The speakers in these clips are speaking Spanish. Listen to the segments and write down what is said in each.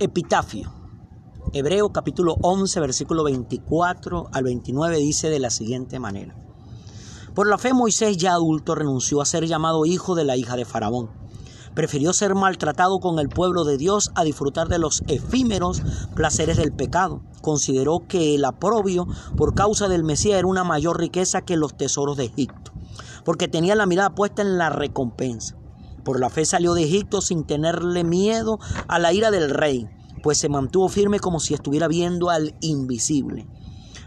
Epitafio. Hebreo capítulo 11, versículo 24 al 29 dice de la siguiente manera. Por la fe Moisés ya adulto renunció a ser llamado hijo de la hija de Faraón. Prefirió ser maltratado con el pueblo de Dios a disfrutar de los efímeros placeres del pecado. Consideró que el aprobio por causa del Mesías era una mayor riqueza que los tesoros de Egipto, porque tenía la mirada puesta en la recompensa. Por la fe salió de Egipto sin tenerle miedo a la ira del rey, pues se mantuvo firme como si estuviera viendo al invisible.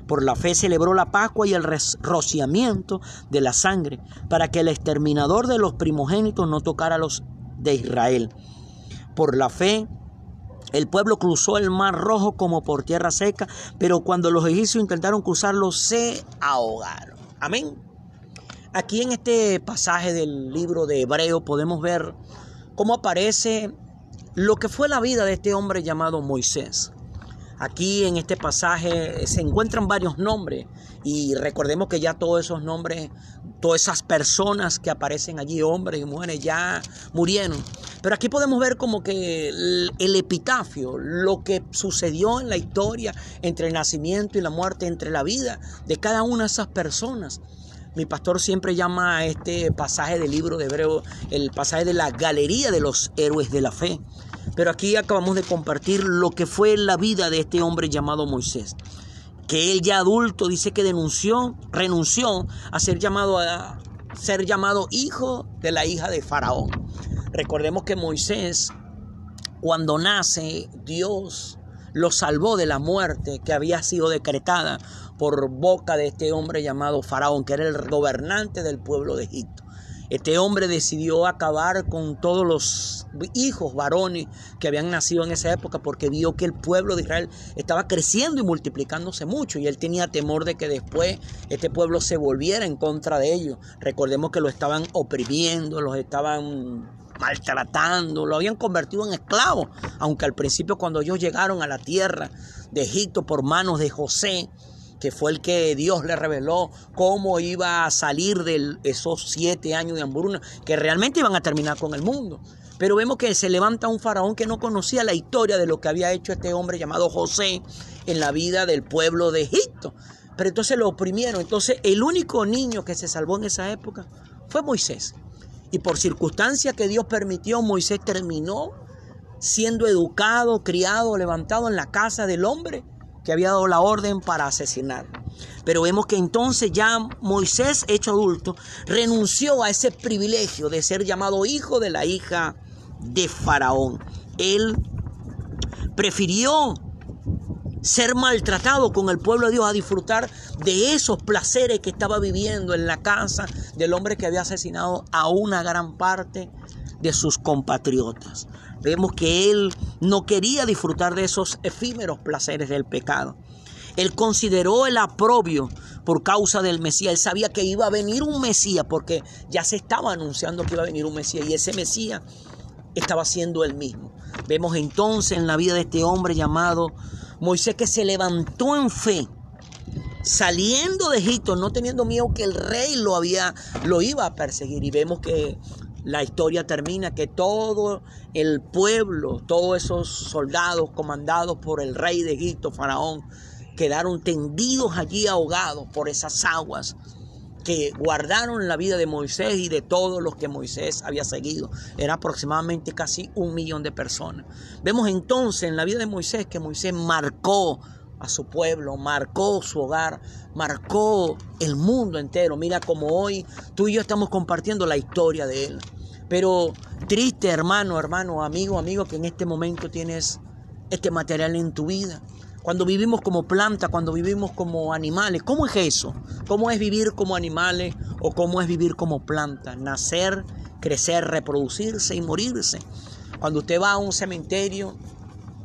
Por la fe celebró la Pascua y el rociamiento de la sangre, para que el exterminador de los primogénitos no tocara a los de Israel. Por la fe el pueblo cruzó el mar rojo como por tierra seca, pero cuando los egipcios intentaron cruzarlo se ahogaron. Amén. Aquí en este pasaje del libro de Hebreo podemos ver cómo aparece lo que fue la vida de este hombre llamado Moisés. Aquí en este pasaje se encuentran varios nombres y recordemos que ya todos esos nombres, todas esas personas que aparecen allí, hombres y mujeres, ya murieron. Pero aquí podemos ver como que el, el, epitafio, lo que sucedió en la historia entre el nacimiento y la muerte, entre la vida de cada una de esas personas. Mi pastor siempre llama a este pasaje del libro de Hebreo el pasaje de la galería de los héroes de la fe. Pero aquí acabamos de compartir lo que fue la vida de este hombre llamado Moisés. Que él ya adulto dice que denunció, renunció a ser llamado a ser llamado hijo de la hija de Faraón. Recordemos que Moisés, cuando nace, Dios lo salvó de la muerte que había sido decretada por boca de este hombre llamado Faraón, que era el gobernante del pueblo de Egipto. Este hombre decidió acabar con todos los hijos varones que habían nacido en esa época porque vio que el pueblo de Israel estaba creciendo y multiplicándose mucho y él tenía temor de que después este pueblo se volviera en contra de ellos. Recordemos que lo estaban oprimiendo, los estaban maltratando, lo habían convertido en esclavos, aunque al principio cuando ellos llegaron a la tierra de Egipto por manos de José, que fue el que Dios le reveló cómo iba a salir de esos siete años de hambruna, que realmente iban a terminar con el mundo. Pero vemos que se levanta un faraón que no conocía la historia de lo que había hecho este hombre llamado José en la vida del pueblo de Egipto. Pero entonces lo oprimieron. Entonces el único niño que se salvó en esa época fue Moisés. Y por circunstancia que Dios permitió, Moisés terminó siendo educado, criado, levantado en la casa del hombre que había dado la orden para asesinar. Pero vemos que entonces ya Moisés, hecho adulto, renunció a ese privilegio de ser llamado hijo de la hija de Faraón. Él prefirió ser maltratado con el pueblo de Dios a disfrutar de esos placeres que estaba viviendo en la casa del hombre que había asesinado a una gran parte de sus compatriotas. Vemos que él no quería disfrutar de esos efímeros placeres del pecado. Él consideró el aprobio por causa del Mesías. Él sabía que iba a venir un Mesías porque ya se estaba anunciando que iba a venir un Mesías y ese Mesías estaba siendo el mismo. Vemos entonces en la vida de este hombre llamado Moisés que se levantó en fe, saliendo de Egipto, no teniendo miedo que el rey lo había lo iba a perseguir y vemos que la historia termina que todo el pueblo, todos esos soldados comandados por el rey de Egipto, Faraón, quedaron tendidos allí ahogados por esas aguas que guardaron la vida de Moisés y de todos los que Moisés había seguido. Era aproximadamente casi un millón de personas. Vemos entonces en la vida de Moisés que Moisés marcó a su pueblo, marcó su hogar, marcó el mundo entero. Mira como hoy tú y yo estamos compartiendo la historia de él. Pero triste hermano, hermano, amigo, amigo, que en este momento tienes este material en tu vida. Cuando vivimos como planta, cuando vivimos como animales, ¿cómo es eso? ¿Cómo es vivir como animales o cómo es vivir como planta? Nacer, crecer, reproducirse y morirse. Cuando usted va a un cementerio,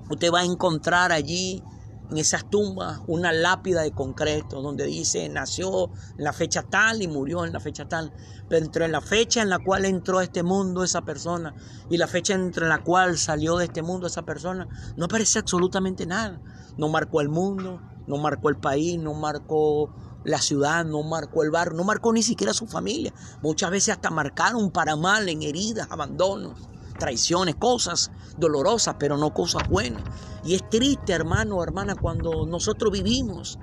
usted va a encontrar allí en esas tumbas una lápida de concreto donde dice nació en la fecha tal y murió en la fecha tal. Pero entre la fecha en la cual entró a este mundo esa persona y la fecha entre la cual salió de este mundo esa persona, no aparece absolutamente nada. No marcó el mundo, no marcó el país, no marcó la ciudad, no marcó el barrio, no marcó ni siquiera su familia. Muchas veces hasta marcaron para mal en heridas, abandonos traiciones, cosas dolorosas, pero no cosas buenas. Y es triste, hermano, hermana, cuando nosotros vivimos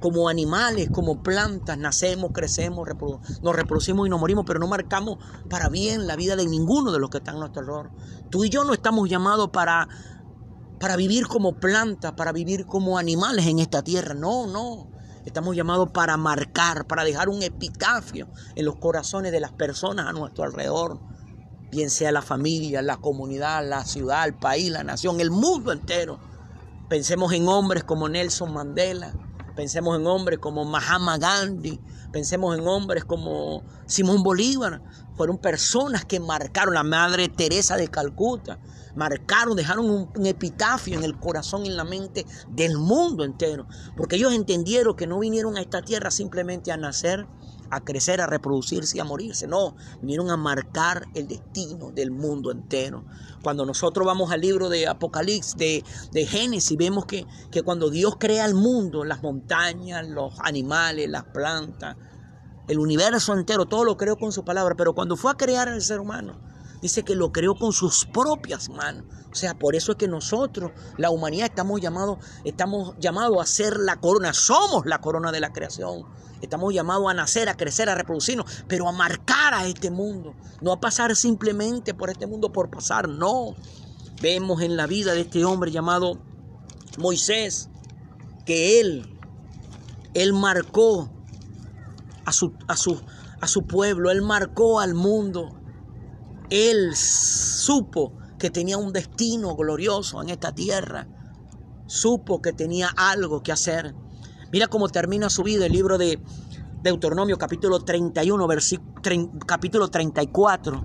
como animales, como plantas, nacemos, crecemos, nos reproducimos y nos morimos, pero no marcamos para bien la vida de ninguno de los que están a nuestro alrededor. Tú y yo no estamos llamados para, para vivir como plantas, para vivir como animales en esta tierra. No, no. Estamos llamados para marcar, para dejar un epitafio en los corazones de las personas a nuestro alrededor. Bien sea la familia, la comunidad, la ciudad, el país, la nación, el mundo entero. Pensemos en hombres como Nelson Mandela, Pensemos en hombres como Mahatma Gandhi, pensemos en hombres como Simón Bolívar. Fueron personas que marcaron, la Madre Teresa de Calcuta, marcaron, dejaron un, epitafio en el corazón y en la mente del mundo entero. Porque ellos entendieron que no vinieron a esta tierra simplemente a nacer, a crecer, a reproducirse y a morirse. No, vinieron a marcar el destino del mundo entero. Cuando nosotros vamos al libro de Apocalipsis, de, de Génesis, vemos que, que cuando Dios crea el mundo, las montañas, los animales, las plantas, el universo entero, todo lo creó con su palabra. Pero cuando fue a crear al ser humano, dice que lo creó con sus propias manos. O sea, por eso es que nosotros, la humanidad, estamos llamados, estamos a ser la corona. Somos la corona de la creación. Estamos llamados a nacer, a crecer, a reproducirnos, pero a marcar a este mundo. No a pasar simplemente por este mundo por pasar, no. Vemos en la vida de este hombre llamado Moisés que él, él marcó a su, a su, a su pueblo, él marcó al mundo. Él supo que tenía un destino glorioso en esta tierra. Supo que tenía algo que hacer. Mira cómo termina su vida el libro de Deuteronomio capítulo 31, capítulo 34.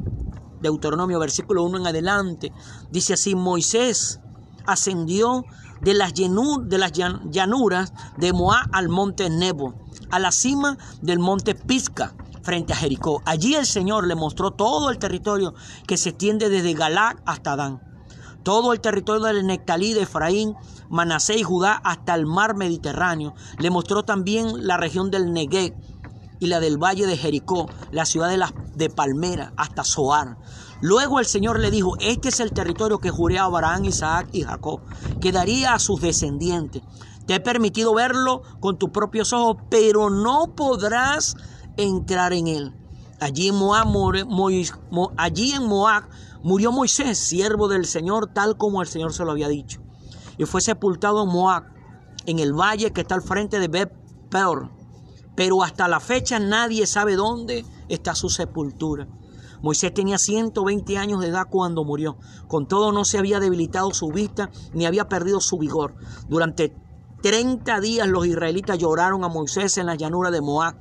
Deuteronomio versículo 1 en adelante. Dice así, Moisés ascendió de las, de las llanuras de Moab al monte Nebo, a la cima del monte Pisca, frente a Jericó. Allí el Señor le mostró todo el territorio que se extiende desde Galac hasta Dan todo el territorio del Nectalí de Efraín, Manasé y Judá hasta el mar Mediterráneo. Le mostró también la región del Negev y la del valle de Jericó, la ciudad de, la, de Palmera hasta Zoar. Luego el Señor le dijo, este es el territorio que juré a Abraham, Isaac y Jacob, que daría a sus descendientes. Te he permitido verlo con tus propios ojos, pero no podrás entrar en él. Allí en Moab, allí en Moab Murió Moisés, siervo del Señor, tal como el Señor se lo había dicho. Y fue sepultado en Moab, en el valle que está al frente de Bet Peor. Pero hasta la fecha nadie sabe dónde está su sepultura. Moisés tenía 120 años de edad cuando murió. Con todo no se había debilitado su vista ni había perdido su vigor. Durante 30 días los israelitas lloraron a Moisés en la llanura de Moab,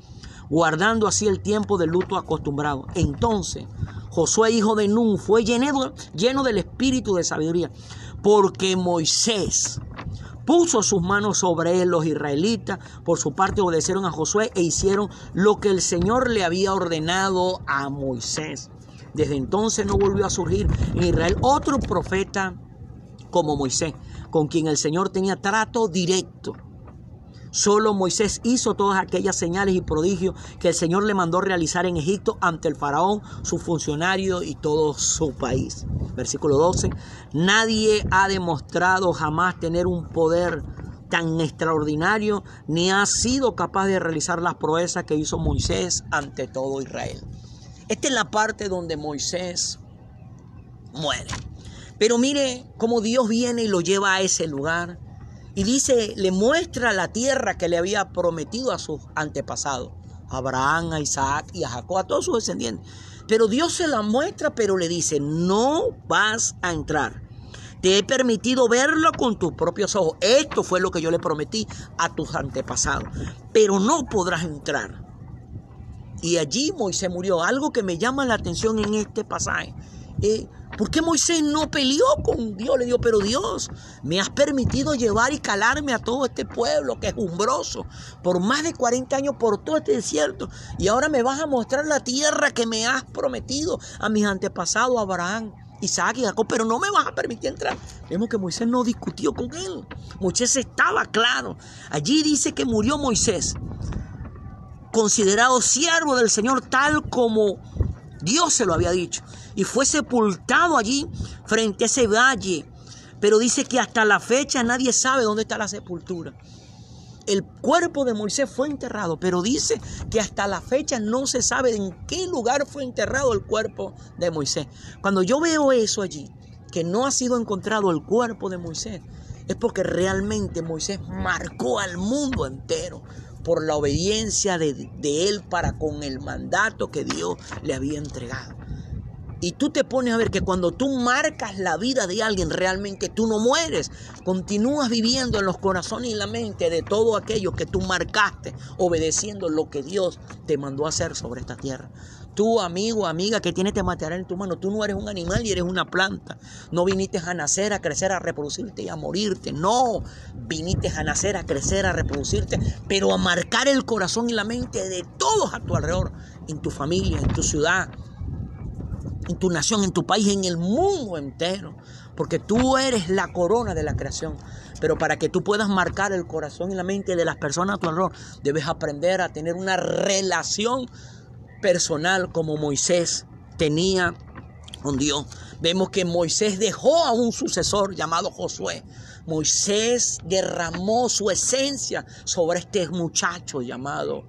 guardando así el tiempo del luto acostumbrado. Entonces Josué, hijo de Nun, fue lleno, lleno del espíritu de sabiduría, porque Moisés puso sus manos sobre. Los israelitas, por su parte, obedecieron a Josué e hicieron lo que el Señor le había ordenado a Moisés. Desde entonces no volvió a surgir en Israel otro profeta como Moisés, con quien el Señor tenía trato directo. Solo Moisés hizo todas aquellas señales y prodigios que el Señor le mandó realizar en Egipto ante el faraón, su funcionario y todo su país. Versículo 12. Nadie ha demostrado jamás tener un poder tan extraordinario ni ha sido capaz de realizar las proezas que hizo Moisés ante todo Israel. Esta es la parte donde Moisés muere. Pero mire cómo Dios viene y lo lleva a ese lugar y dice, le muestra la tierra que le había prometido a sus antepasados, a Abraham, a Isaac y a Jacob, a todos sus descendientes. Pero Dios se la muestra, pero le dice, no vas a entrar. Te he permitido verlo con tus propios ojos. Esto fue lo que yo le prometí a tus antepasados. Pero no podrás entrar. Y allí Moisés murió. Algo que me llama la atención en este pasaje. ¿Por qué Moisés no peleó con Dios? Le dijo, pero Dios, me has permitido llevar y calarme a todo este pueblo que es umbroso por más de 40 años por todo este desierto. Y ahora me vas a mostrar la tierra que me has prometido a mis antepasados, Abraham, Isaac y Jacob, pero no me vas a permitir entrar. Vemos que Moisés no discutió con él. Moisés estaba claro. Allí dice que murió Moisés, considerado siervo del Señor tal como Dios se lo había dicho. Y fue sepultado allí frente a ese valle. Pero dice que hasta la fecha nadie sabe dónde está la sepultura. El cuerpo de Moisés fue enterrado, pero dice que hasta la fecha no se sabe en qué lugar fue enterrado el cuerpo de Moisés. Cuando yo veo eso allí, que no ha sido encontrado el cuerpo de Moisés, es porque realmente Moisés marcó al mundo entero por la obediencia de, de, él para con el mandato que Dios le había entregado. Y tú te pones a ver que cuando tú marcas la vida de alguien, realmente tú no mueres. Continúas viviendo en los corazones y la mente de todo aquello que tú marcaste, obedeciendo lo que Dios te mandó a hacer sobre esta tierra. Tú, amigo, amiga, que tienes este material en tu mano, tú no eres un animal y eres una planta. No viniste a nacer, a crecer, a reproducirte y a morirte. No, viniste a nacer, a crecer, a reproducirte, pero a marcar el corazón y la mente de todos a tu alrededor, en tu familia, en tu ciudad, en tu nación, en tu país, en el mundo entero. Porque tú eres la corona de la creación. Pero para que tú puedas marcar el corazón y la mente de las personas a tu alrededor, debes aprender a tener una relación personal como Moisés tenía con Dios. Vemos que Moisés dejó a un sucesor llamado Josué. Moisés derramó su esencia sobre este muchacho llamado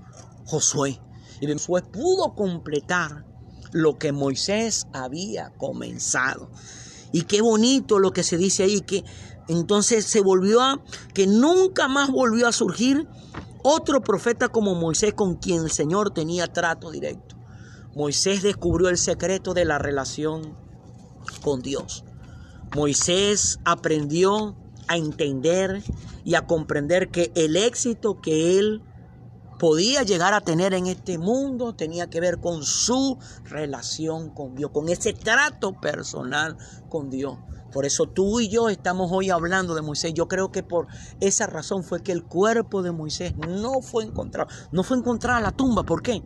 Josué. Y Josué pudo completar lo que Moisés había comenzado. Y qué bonito lo que se dice ahí, que entonces se volvió a, que nunca más volvió a surgir otro profeta como Moisés con quien el Señor tenía trato directo. Moisés descubrió el secreto de la relación con Dios. Moisés aprendió a entender y a comprender que el éxito que él podía llegar a tener en este mundo tenía que ver con su relación con Dios, con ese trato personal con Dios. Por eso tú y yo estamos hoy hablando de Moisés. Yo creo que por esa razón fue que el cuerpo de Moisés no fue encontrado. No fue encontrada la tumba. ¿Por qué?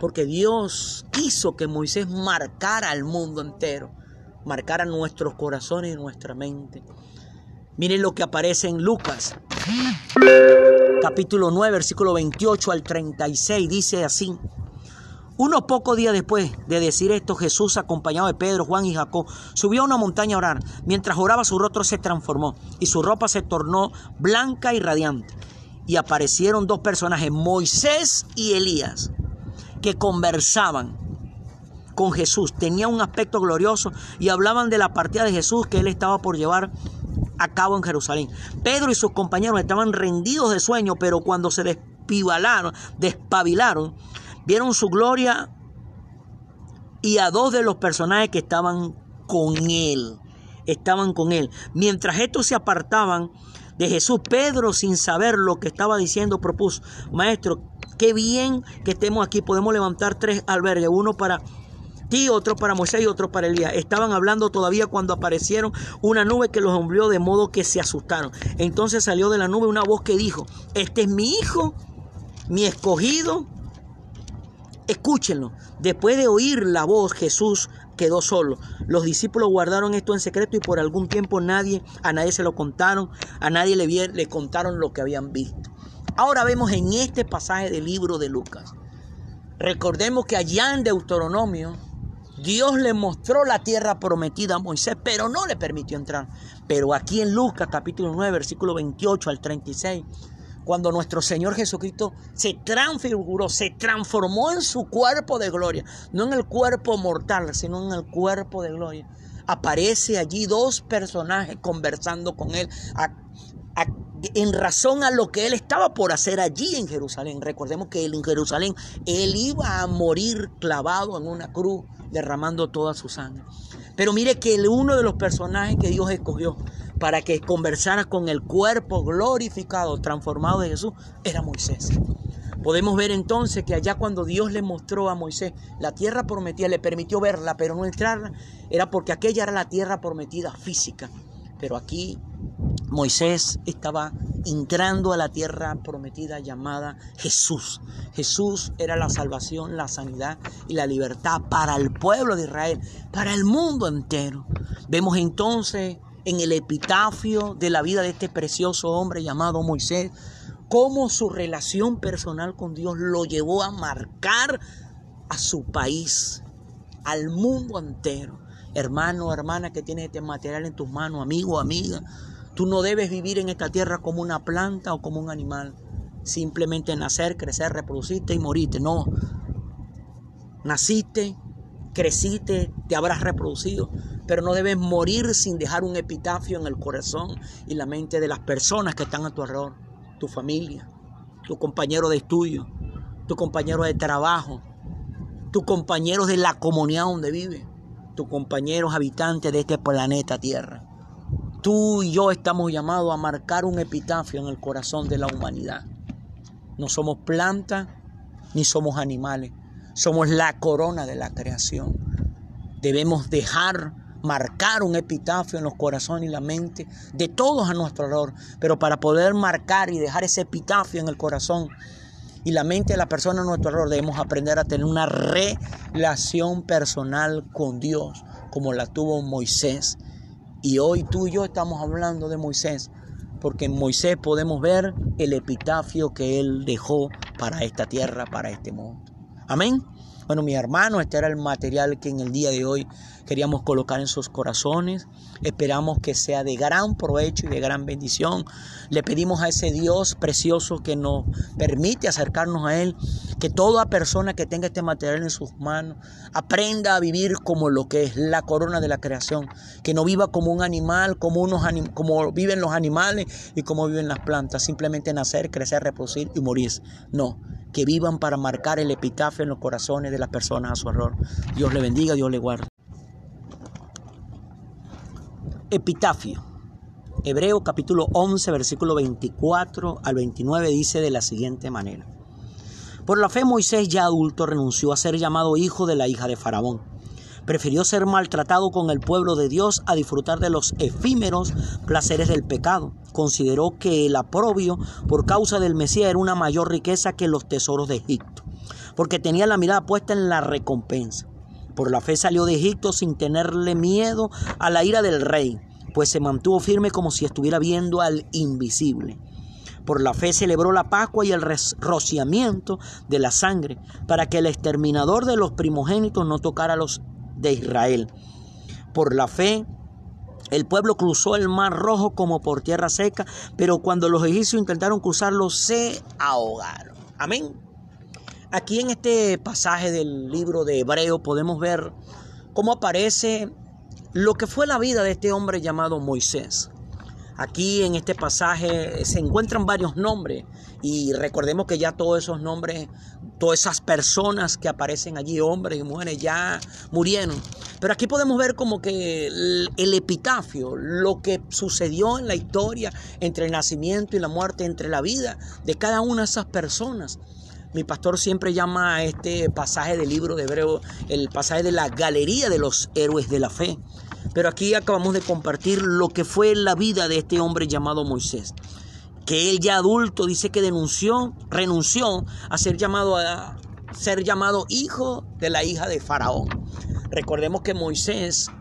Porque Dios quiso que Moisés marcara al mundo entero. Marcara nuestros corazones y nuestra mente. Miren lo que aparece en Lucas capítulo 9, versículo 28 al 36, dice así. Unos pocos días después de decir esto, Jesús, acompañado de Pedro, Juan y Jacob, subió a una montaña a orar. Mientras oraba, su rostro se transformó y su ropa se tornó blanca y radiante. Y aparecieron dos personajes, Moisés y Elías, que conversaban con Jesús. Tenían un aspecto glorioso y hablaban de la partida de Jesús que él estaba por llevar a cabo en Jerusalén. Pedro y sus compañeros estaban rendidos de sueño, pero cuando se despibalaron, despabilaron, vieron su gloria y a dos de los personajes que estaban con él. Estaban con él. Mientras estos se apartaban de Jesús, Pedro, sin saber lo que estaba diciendo, propuso, maestro, qué bien que estemos aquí. Podemos levantar tres albergues, uno para ti, otro para Moisés y otro para Elías. Estaban hablando todavía cuando aparecieron una nube que los envió de modo que se asustaron. Entonces salió de la nube una voz que dijo, este es mi hijo, mi escogido. Escúchenlo. Después de oír la voz, Jesús quedó solo. Los discípulos guardaron esto en secreto y por algún tiempo nadie, a nadie se lo contaron, a nadie le, le contaron lo que habían visto. Ahora vemos en este pasaje del libro de Lucas. Recordemos que allá en Deuteronomio Dios le mostró la tierra prometida a Moisés, pero no le permitió entrar. Pero aquí en Lucas capítulo 9, versículo 28 al 36, cuando nuestro Señor Jesucristo se transfiguró, se transformó en su cuerpo de gloria, no en el cuerpo mortal, sino en el cuerpo de gloria. Aparece allí dos personajes conversando con él en razón a lo que él estaba por hacer allí en Jerusalén. Recordemos que él en Jerusalén, él iba a morir clavado en una cruz derramando toda su sangre. Pero mire que uno de los personajes que Dios escogió para que conversara con el cuerpo glorificado, transformado de Jesús, era Moisés. Podemos ver entonces que allá cuando Dios le mostró a Moisés la tierra prometida, le permitió verla, pero no entrarla, era porque aquella era la tierra prometida física. Pero aquí Moisés estaba entrando a la tierra prometida llamada Jesús. Jesús era la salvación, la sanidad y la libertad para el pueblo de Israel, para el mundo entero. Vemos entonces en el epitafio de la vida de este precioso hombre llamado Moisés, cómo su relación personal con Dios lo llevó a marcar a su país al mundo entero. Hermano, hermana que tiene este material en tus manos, amigo, amiga, tú no debes vivir en esta tierra como una planta o como un animal. Simplemente nacer, crecer, reproducirte y morirte. No. Naciste, creciste, te habrás reproducido, pero no debes morir sin dejar un epitafio en el corazón y la mente de las personas que están a tu alrededor, tu familia, tu compañero de estudio, tu compañero de trabajo, tus compañeros de la comunidad donde vive, tus compañeros habitantes de este planeta Tierra. Tú y yo estamos llamados a marcar un epitafio en el corazón de la humanidad. No somos plantas ni somos animales, somos la corona de la creación. Debemos dejar marcar un epitafio en los corazones y la mente de todos a nuestro alrededor. Pero para poder marcar y dejar ese epitafio en el corazón y la mente de la persona a nuestro alrededor, debemos aprender a tener una relación personal con Dios, como la tuvo Moisés. Y hoy tú y yo estamos hablando de Moisés, porque en Moisés podemos ver el epitafio que él dejó para esta tierra, para este mundo. Amén. Bueno, mi hermano, este era el material que en el día de hoy queríamos colocar en sus corazones. Esperamos que sea de gran provecho y de gran bendición. Le pedimos a ese Dios precioso que nos permite acercarnos a Él, que toda persona que tenga este material en sus manos aprenda a vivir como lo que es la corona de la creación, que no viva como un animal, como, unos como viven los animales y como viven las plantas, simplemente nacer, crecer, reproducir y morir. No, que vivan para marcar el epitafio en los corazones de las personas a su error. Dios le bendiga, Dios le guarde. Epitafio. Hebreo capítulo 11, versículo 24 al 29 dice de la siguiente manera. Por la fe Moisés ya adulto renunció a ser llamado hijo de la hija de Faraón Prefirió ser maltratado con el pueblo de Dios a disfrutar de los efímeros placeres del pecado. Consideró que el aprobio por causa del Mesías era una mayor riqueza que los tesoros de Egipto, porque tenía la mirada puesta en la recompensa. Por la fe salió de Egipto sin tenerle miedo a la ira del rey, pues se mantuvo firme como si estuviera viendo al invisible. Por la fe celebró la Pascua y el rociamiento de la sangre, para que el exterminador de los primogénitos no tocara a los de Israel. Por la fe, el pueblo cruzó el mar rojo como por tierra seca, pero cuando los egipcios intentaron cruzarlo, se ahogaron. Amén. Aquí en este pasaje del libro de Hebreo podemos ver cómo aparece lo que fue la vida de este hombre llamado Moisés. Aquí en este pasaje se encuentran varios nombres y recordemos que ya todos esos nombres, todas esas personas que aparecen allí, hombres y mujeres, ya murieron. Pero aquí podemos ver como que el, epitafio, lo que sucedió en la historia entre el nacimiento y la muerte, entre la vida de cada una de esas personas. Mi pastor siempre llama a este pasaje del libro de Hebreo el pasaje de la galería de los héroes de la fe. Pero aquí acabamos de compartir lo que fue la vida de este hombre llamado Moisés. Que él ya adulto dice que denunció, renunció a ser llamado a ser llamado hijo de la hija de Faraón. Recordemos que Moisés,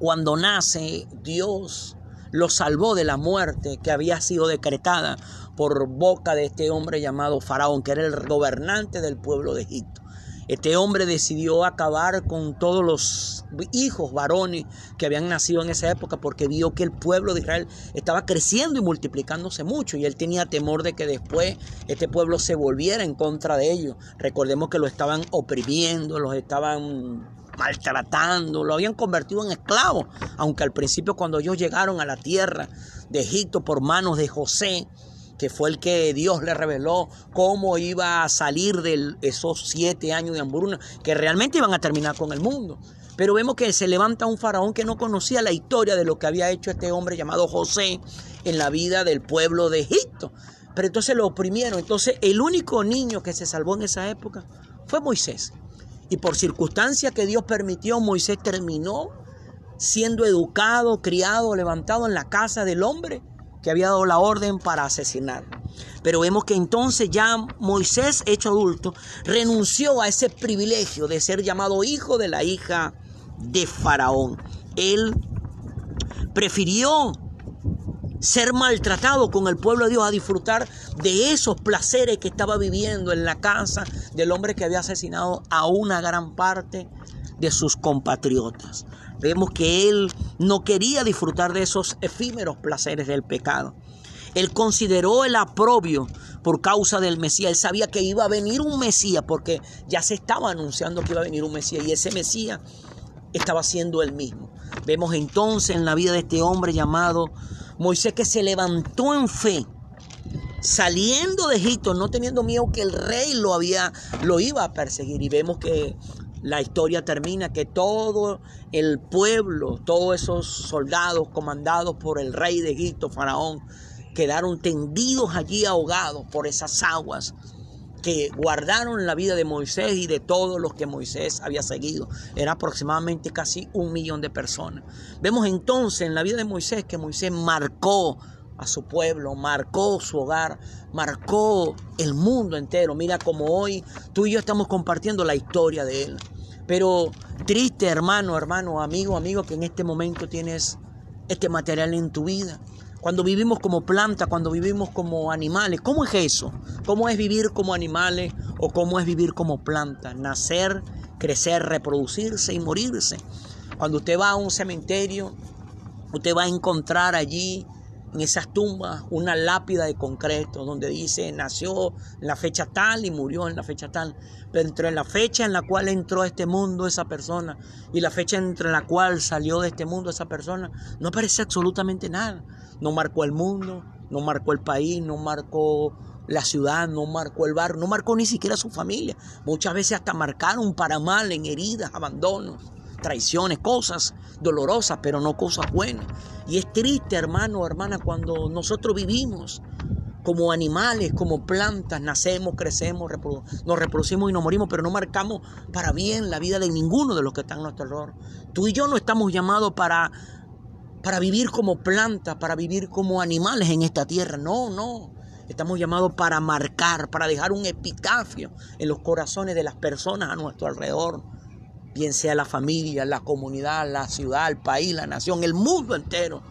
cuando nace, Dios lo salvó de la muerte que había sido decretada por boca de este hombre llamado Faraón, que era el gobernante del pueblo de Egipto. Este hombre decidió acabar con todos los hijos varones que habían nacido en esa época porque vio que el pueblo de Israel estaba creciendo y multiplicándose mucho y él tenía temor de que después este pueblo se volviera en contra de ellos. Recordemos que lo estaban oprimiendo, los estaban maltratando, lo habían convertido en esclavos, aunque al principio cuando ellos llegaron a la tierra de Egipto por manos de José, que fue el que Dios le reveló cómo iba a salir de esos siete años de hambruna, que realmente iban a terminar con el mundo. Pero vemos que se levanta un faraón que no conocía la historia de lo que había hecho este hombre llamado José en la vida del pueblo de Egipto. Pero entonces lo oprimieron. Entonces el único niño que se salvó en esa época fue Moisés. Y por circunstancia que Dios permitió, Moisés terminó siendo educado, criado, levantado en la casa del hombre que había dado la orden para asesinar. Pero vemos que entonces ya Moisés, hecho adulto, renunció a ese privilegio de ser llamado hijo de la hija de Faraón. Él prefirió ser maltratado con el pueblo de Dios a disfrutar de esos placeres que estaba viviendo en la casa del hombre que había asesinado a una gran parte de sus compatriotas. Vemos que él no quería disfrutar de esos efímeros placeres del pecado. Él consideró el aprobio por causa del Mesías. Él sabía que iba a venir un Mesías porque ya se estaba anunciando que iba a venir un Mesías y ese Mesías estaba siendo él mismo. Vemos entonces en la vida de este hombre llamado Moisés que se levantó en fe, saliendo de Egipto, no teniendo miedo que el rey lo había lo iba a perseguir y vemos que la historia termina que todo el pueblo, todos esos soldados comandados por el rey de Egipto, Faraón, quedaron tendidos allí ahogados por esas aguas que guardaron la vida de Moisés y de todos los que Moisés había seguido. Era aproximadamente casi un millón de personas. Vemos entonces en la vida de Moisés que Moisés marcó a su pueblo, marcó su hogar, marcó el mundo entero. Mira como hoy tú y yo estamos compartiendo la historia de él. Pero triste hermano, hermano, amigo, amigo, que en este momento tienes este material en tu vida cuando vivimos como planta, cuando vivimos como animales. ¿Cómo es eso? ¿Cómo es vivir como animales o cómo es vivir como planta? Nacer, crecer, reproducirse y morirse. Cuando usted va a un cementerio, usted va a encontrar allí en esas tumbas una lápida de concreto donde dice nació en la fecha tal y murió en la fecha tal. Pero entre la fecha en la cual entró a este mundo esa persona y la fecha entre la cual salió de este mundo esa persona, no aparece absolutamente nada. No marcó el mundo, no marcó el país, no marcó la ciudad, no marcó el barrio, no marcó ni siquiera su familia. Muchas veces hasta marcaron para mal en heridas, abandonos traiciones, cosas dolorosas, pero no cosas buenas. Y es triste, hermano hermana, cuando nosotros vivimos como animales, como plantas, nacemos, crecemos, nos reproducimos y nos morimos, pero no marcamos para bien la vida de ninguno de los que están a nuestro alrededor. Tú y yo no estamos llamados para, para vivir como plantas, para vivir como animales en esta tierra. No, no. Estamos llamados para marcar, para dejar un epitafio en los corazones de las personas a nuestro alrededor bien sea la familia, la comunidad, la ciudad, el país, la nación, el mundo entero.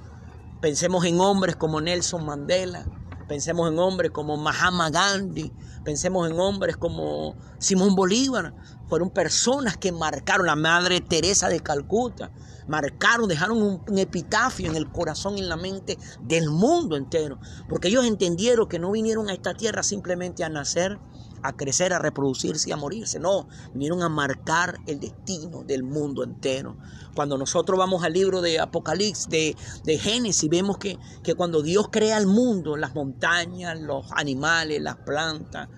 Pensemos en hombres como Nelson Mandela, pensemos en hombres como Mahatma Gandhi, pensemos en hombres como Simón Bolívar. Fueron personas que marcaron, la Madre Teresa de Calcuta, marcaron, dejaron un, un epitafio en el corazón y en la mente del mundo entero, porque ellos entendieron que no vinieron a esta tierra simplemente a nacer, a crecer, a reproducirse y a morirse. No, vinieron a marcar el destino del mundo entero. Cuando nosotros vamos al libro de Apocalipsis, de, de Génesis, vemos que, que cuando Dios crea el mundo, las montañas, los animales, las plantas,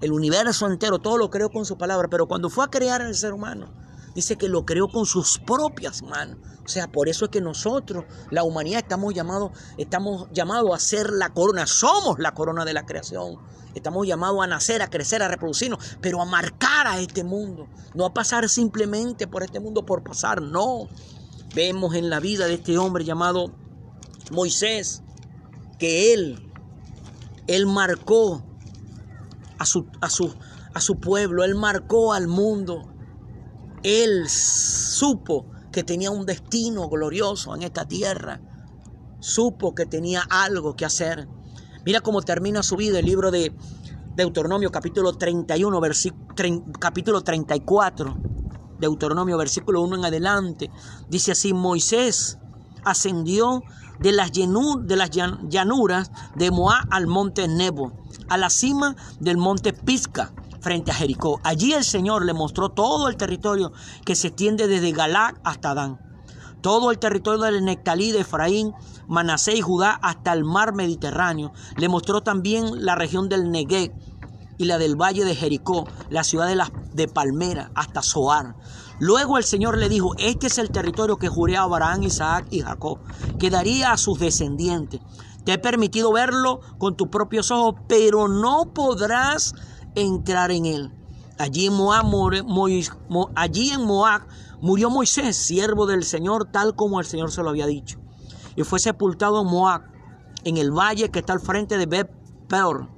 el universo entero, todo lo creó con su palabra. Pero cuando fue a crear al ser humano, dice que lo creó con sus propias manos. O sea, por eso es que nosotros, la humanidad, estamos llamados, estamos llamados a ser la corona, somos la corona de la creación. Estamos llamados a nacer, a crecer, a reproducirnos, pero a marcar a este mundo. No a pasar simplemente por este mundo por pasar, no. Vemos en la vida de este hombre llamado Moisés que él, él marcó a su, a su, a su pueblo, él marcó al mundo. Él supo que tenía un destino glorioso en esta tierra. Supo que tenía algo que hacer. Mira cómo termina su vida el libro de Deuteronomio capítulo 31, capítulo 34. Deuteronomio versículo 1 en adelante. Dice así, Moisés ascendió de las, llanuras de Moab al monte Nebo, a la cima del monte Pisca, frente a Jericó. Allí el Señor le mostró todo el territorio que se extiende desde Galac hasta Dan todo el territorio del Nectalí de Efraín, Manasé y Judá hasta el mar Mediterráneo. Le mostró también la región del Negev y la del valle de Jericó, la ciudad de, la, de Palmera hasta Zoar. Luego el Señor le dijo, este es el territorio que juré a Abraham, Isaac y Jacob, que daría a sus descendientes. Te he permitido verlo con tus propios ojos, pero no podrás entrar en él. Allí en Moab, allí en Moab Murió Moisés, siervo del Señor, tal como el Señor se lo había dicho. Y fue sepultado en Moab, en el valle que está al frente de Bet Peor.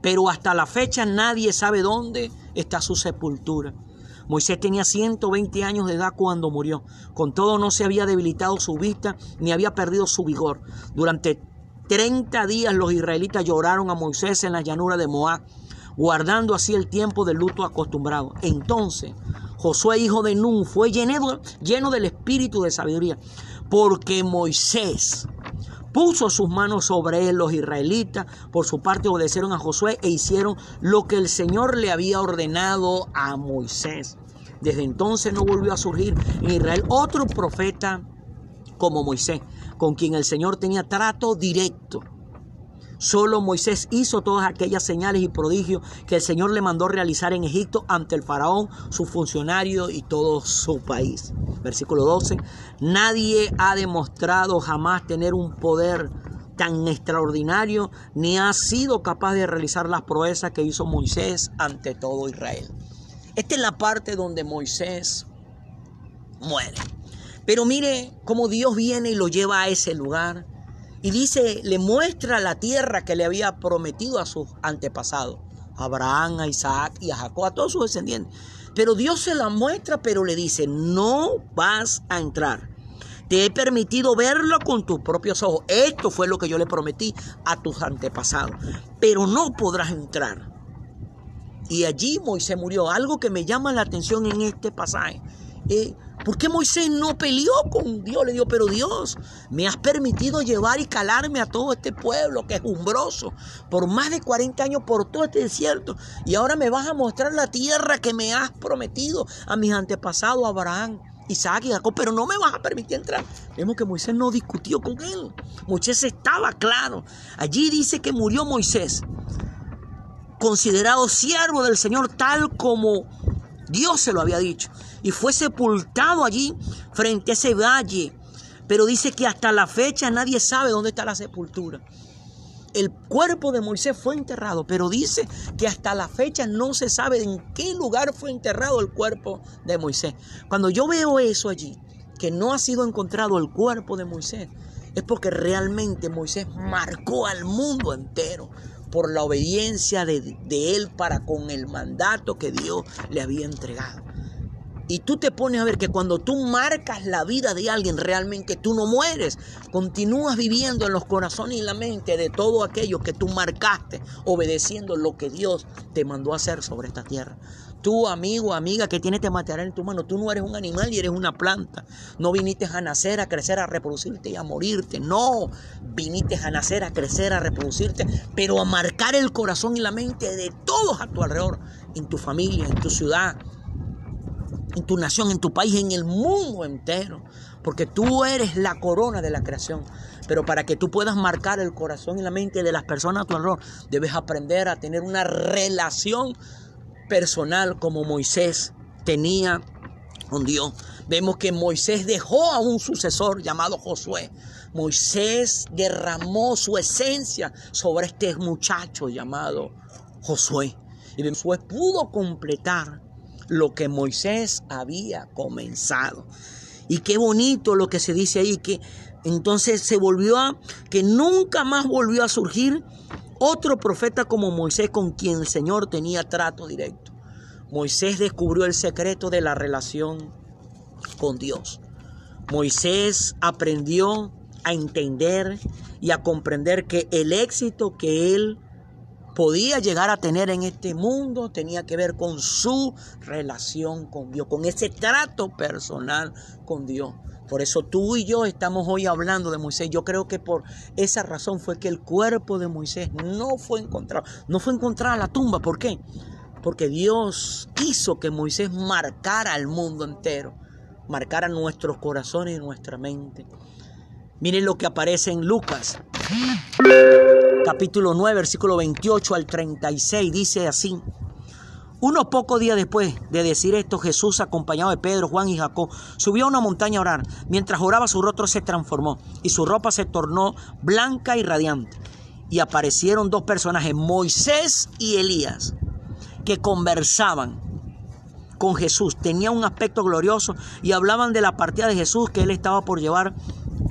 Pero hasta la fecha nadie sabe dónde está su sepultura. Moisés tenía 120 años de edad cuando murió. Con todo no se había debilitado su vista ni había perdido su vigor. Durante 30 días los israelitas lloraron a Moisés en la llanura de Moab, guardando así el tiempo del luto acostumbrado. Entonces Josué, hijo de Nun, fue lleno, lleno del espíritu de sabiduría, porque Moisés puso sus manos sobre. Los israelitas, por su parte, obedecieron a Josué e hicieron lo que el Señor le había ordenado a Moisés. Desde entonces no volvió a surgir en Israel otro profeta como Moisés, con quien el Señor tenía trato directo. Solo Moisés hizo todas aquellas señales y prodigios que el Señor le mandó realizar en Egipto ante el faraón, su funcionario y todo su país. Versículo 12. Nadie ha demostrado jamás tener un poder tan extraordinario ni ha sido capaz de realizar las proezas que hizo Moisés ante todo Israel. Esta es la parte donde Moisés muere. Pero mire cómo Dios viene y lo lleva a ese lugar y dice, le muestra la tierra que le había prometido a sus antepasados, a Abraham, a Isaac y a Jacob, a todos sus descendientes. Pero Dios se la muestra, pero le dice, no vas a entrar. Te he permitido verlo con tus propios ojos. Esto fue lo que yo le prometí a tus antepasados. Pero no podrás entrar. Y allí Moisés murió. Algo que me llama la atención en este pasaje. Eh, ¿Por qué Moisés no peleó con Dios? Le dijo, pero Dios, me has permitido llevar y calarme a todo este pueblo que es umbroso por más de 40 años por todo este desierto. Y ahora me vas a mostrar la tierra que me has prometido a mis antepasados, Abraham, Isaac y Jacob, pero no me vas a permitir entrar. Vemos que Moisés no discutió con él. Moisés estaba claro. Allí dice que murió Moisés, considerado siervo del Señor tal como Dios se lo había dicho y fue sepultado allí frente a ese valle. Pero dice que hasta la fecha nadie sabe dónde está la sepultura. El cuerpo de Moisés fue enterrado, pero dice que hasta la fecha no se sabe en qué lugar fue enterrado el cuerpo de Moisés. Cuando yo veo eso allí, que no ha sido encontrado el cuerpo de Moisés, es porque realmente Moisés marcó al mundo entero por la obediencia de, él para con el mandato que Dios le había entregado. Y tú te pones a ver que cuando tú marcas la vida de alguien, realmente tú no mueres. Continúas viviendo en los corazones y la mente de todo aquello que tú marcaste, obedeciendo lo que Dios te mandó a hacer sobre esta tierra. Tú, amigo, amiga, que tienes este material en tu mano, tú no eres un animal y eres una planta. No viniste a nacer, a crecer, a reproducirte y a morirte. No, viniste a nacer, a crecer, a reproducirte, pero a marcar el corazón y la mente de todos a tu alrededor, en tu familia, en tu ciudad, en tu nación, en tu país, en el mundo entero. Porque tú eres la corona de la creación. Pero para que tú puedas marcar el corazón y la mente de las personas a tu alrededor, debes aprender a tener una relación personal como Moisés tenía con Dios. Vemos que Moisés dejó a un sucesor llamado Josué. Moisés derramó su esencia sobre este muchacho llamado Josué. Y Josué pudo completar lo que Moisés había comenzado. Y qué bonito lo que se dice ahí, que entonces se volvió a, que nunca más volvió a surgir otro profeta como Moisés con quien el Señor tenía trato directo. Moisés descubrió el secreto de la relación con Dios. Moisés aprendió a entender y a comprender que el éxito que él podía llegar a tener en este mundo tenía que ver con su relación con Dios, con ese trato personal con Dios. Por eso tú y yo estamos hoy hablando de Moisés. Yo creo que por esa razón fue que el cuerpo de Moisés no fue encontrado. No fue encontrada la tumba. ¿Por qué? Porque Dios quiso que Moisés marcara al mundo entero. Marcara nuestros corazones y nuestra mente. Miren lo que aparece en Lucas capítulo 9, versículo 28 al 36, dice así. Unos pocos días después de decir esto, Jesús, acompañado de Pedro, Juan y Jacob, subió a una montaña a orar. Mientras oraba, su rostro se transformó y su ropa se tornó blanca y radiante. Y aparecieron dos personajes, Moisés y Elías, que conversaban con Jesús. Tenían un aspecto glorioso y hablaban de la partida de Jesús que él estaba por llevar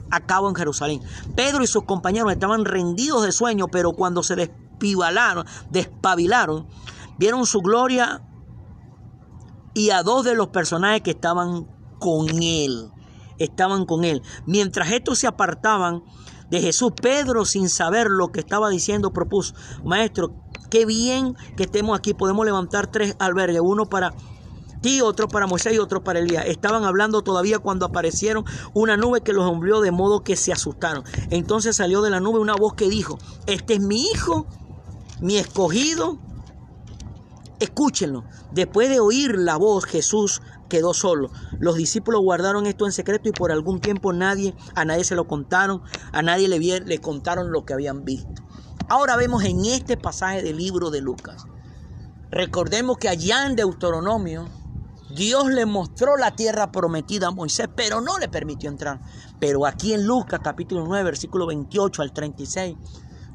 a cabo en Jerusalén. Pedro y sus compañeros estaban rendidos de sueño, pero cuando se despibalaron, despabilaron, vieron su gloria y a dos de los personajes que estaban con él. Estaban con él. Mientras estos se apartaban de Jesús, Pedro, sin saber lo que estaba diciendo, propuso, Maestro, qué bien que estemos aquí. Podemos levantar tres albergues, uno para ti, otro para Moisés y otro para Elías. Estaban hablando todavía cuando aparecieron una nube que los envió de modo que se asustaron. Entonces salió de la nube una voz que dijo, este es mi hijo, mi escogido. Escúchenlo. Después de oír la voz, Jesús quedó solo. Los discípulos guardaron esto en secreto y por algún tiempo nadie, a nadie se lo contaron, a nadie le, le contaron lo que habían visto. Ahora vemos en este pasaje del libro de Lucas. Recordemos que allá en Deuteronomio, Dios le mostró la tierra prometida a Moisés, pero no le permitió entrar. Pero aquí en Lucas capítulo 9, versículo 28 al 36,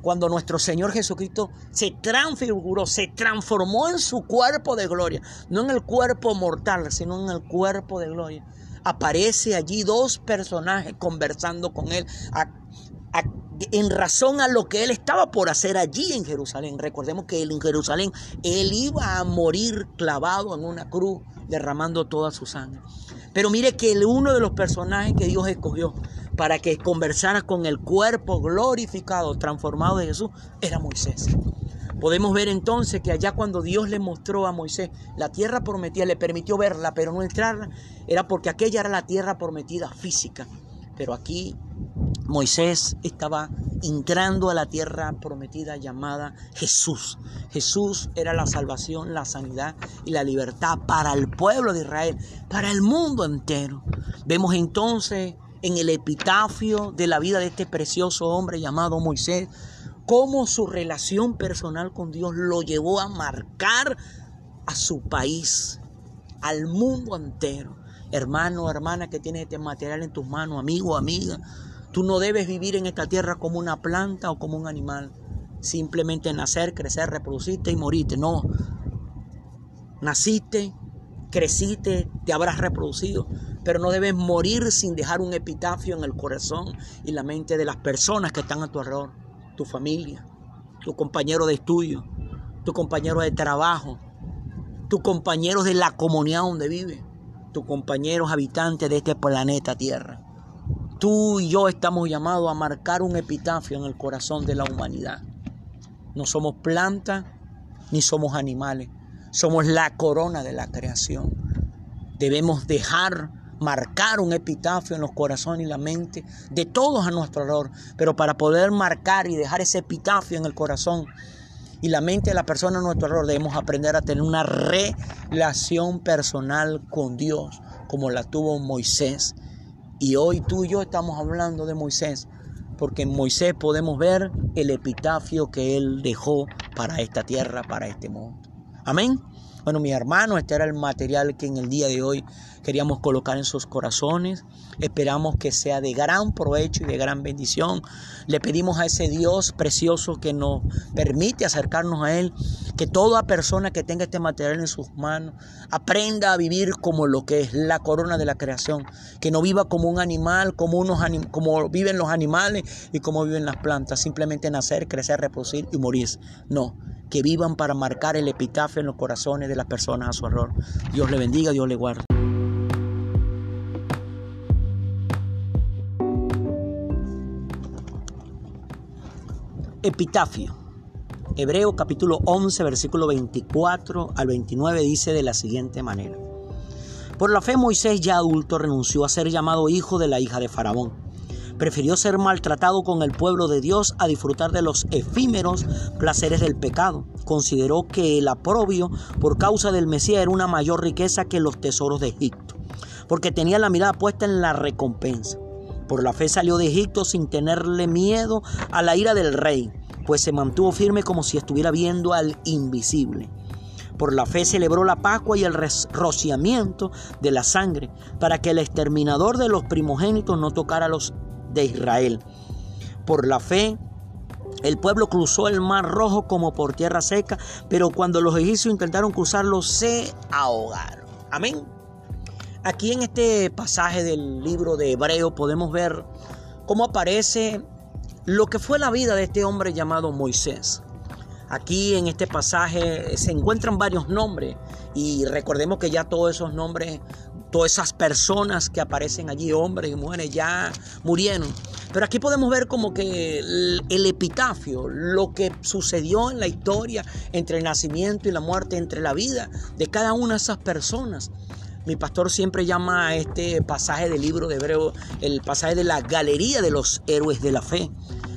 cuando nuestro Señor Jesucristo se transfiguró, se transformó en su cuerpo de gloria, no en el cuerpo mortal, sino en el cuerpo de gloria. Aparece allí dos personajes conversando con él en razón a lo que él estaba por hacer allí en Jerusalén. Recordemos que en Jerusalén, él iba a morir clavado en una cruz, derramando toda su sangre. Pero mire que uno de los personajes que Dios escogió para que conversara con el cuerpo glorificado, transformado de Jesús, era Moisés. Podemos ver entonces que allá cuando Dios le mostró a Moisés la tierra prometida, le permitió verla, pero no entrarla, era porque aquella era la tierra prometida física. Pero aquí Moisés estaba entrando a la tierra prometida llamada Jesús. Jesús era la salvación, la sanidad y la libertad para el pueblo de Israel, para el mundo entero. Vemos entonces en el epitafio de la vida de este precioso hombre llamado Moisés, cómo su relación personal con Dios lo llevó a marcar a su país, al mundo entero. Hermano, hermana que tiene este material en tus manos, amigo, amiga, tú no debes vivir en esta tierra como una planta o como un animal. Simplemente nacer, crecer, reproducirte y morirte. No. Naciste, creciste, te habrás reproducido, pero no debes morir sin dejar un epitafio en el corazón y la mente de las personas que están a tu alrededor, tu familia, tu compañero de estudio, tu compañero de trabajo, tus compañeros de la comunidad donde vive, tus compañeros habitantes de este planeta Tierra. Tú y yo estamos llamados a marcar un epitafio en el corazón de la humanidad. No somos plantas ni somos animales, somos la corona de la creación. Debemos dejar marcar un epitafio en los corazones y la mente de todos a nuestro alrededor. Pero para poder marcar y dejar ese epitafio en el corazón y la mente de la persona a nuestro alrededor, debemos aprender a tener una relación personal con Dios, como la tuvo Moisés. Y hoy tú y yo estamos hablando de Moisés, porque en Moisés podemos ver el epitafio que él dejó para esta tierra, para este mundo. Amén. Bueno, mi hermano, este era el material que en el día de hoy queríamos colocar en sus corazones. Esperamos que sea de gran provecho y de gran bendición. Le pedimos a ese Dios precioso que nos permite acercarnos a Él, que toda persona que tenga este material en sus manos aprenda a vivir como lo que es la corona de la creación, que no viva como un animal, como, unos como viven los animales y como viven las plantas, simplemente nacer, crecer, reproducir y morir. No, que vivan para marcar el epitafio en los corazones de las personas a su error. Dios le bendiga, Dios le guarde. Epitafio. Hebreo capítulo 11, versículo 24 al 29 dice de la siguiente manera. Por la fe Moisés ya adulto renunció a ser llamado hijo de la hija de Faraón Prefirió ser maltratado con el pueblo de Dios a disfrutar de los efímeros placeres del pecado. Consideró que el aprobio por causa del Mesías era una mayor riqueza que los tesoros de Egipto, porque tenía la mirada puesta en la recompensa. Por la fe salió de Egipto sin tenerle miedo a la ira del rey, pues se mantuvo firme como si estuviera viendo al invisible. Por la fe celebró la Pascua y el rociamiento de la sangre, para que el exterminador de los primogénitos no tocara a los de Israel. Por la fe, el pueblo cruzó el mar rojo como por tierra seca, pero cuando los egipcios intentaron cruzarlo, se ahogaron. Amén. Aquí en este pasaje del libro de Hebreo podemos ver cómo aparece lo que fue la vida de este hombre llamado Moisés. Aquí en este pasaje se encuentran varios nombres y recordemos que ya todos esos nombres, todas esas personas que aparecen allí, hombres y mujeres, ya murieron. Pero aquí podemos ver como que el, el, epitafio, lo que sucedió en la historia entre el nacimiento y la muerte, entre la vida de cada una de esas personas. Mi pastor siempre llama a este pasaje del libro de Hebreo el pasaje de la galería de los héroes de la fe.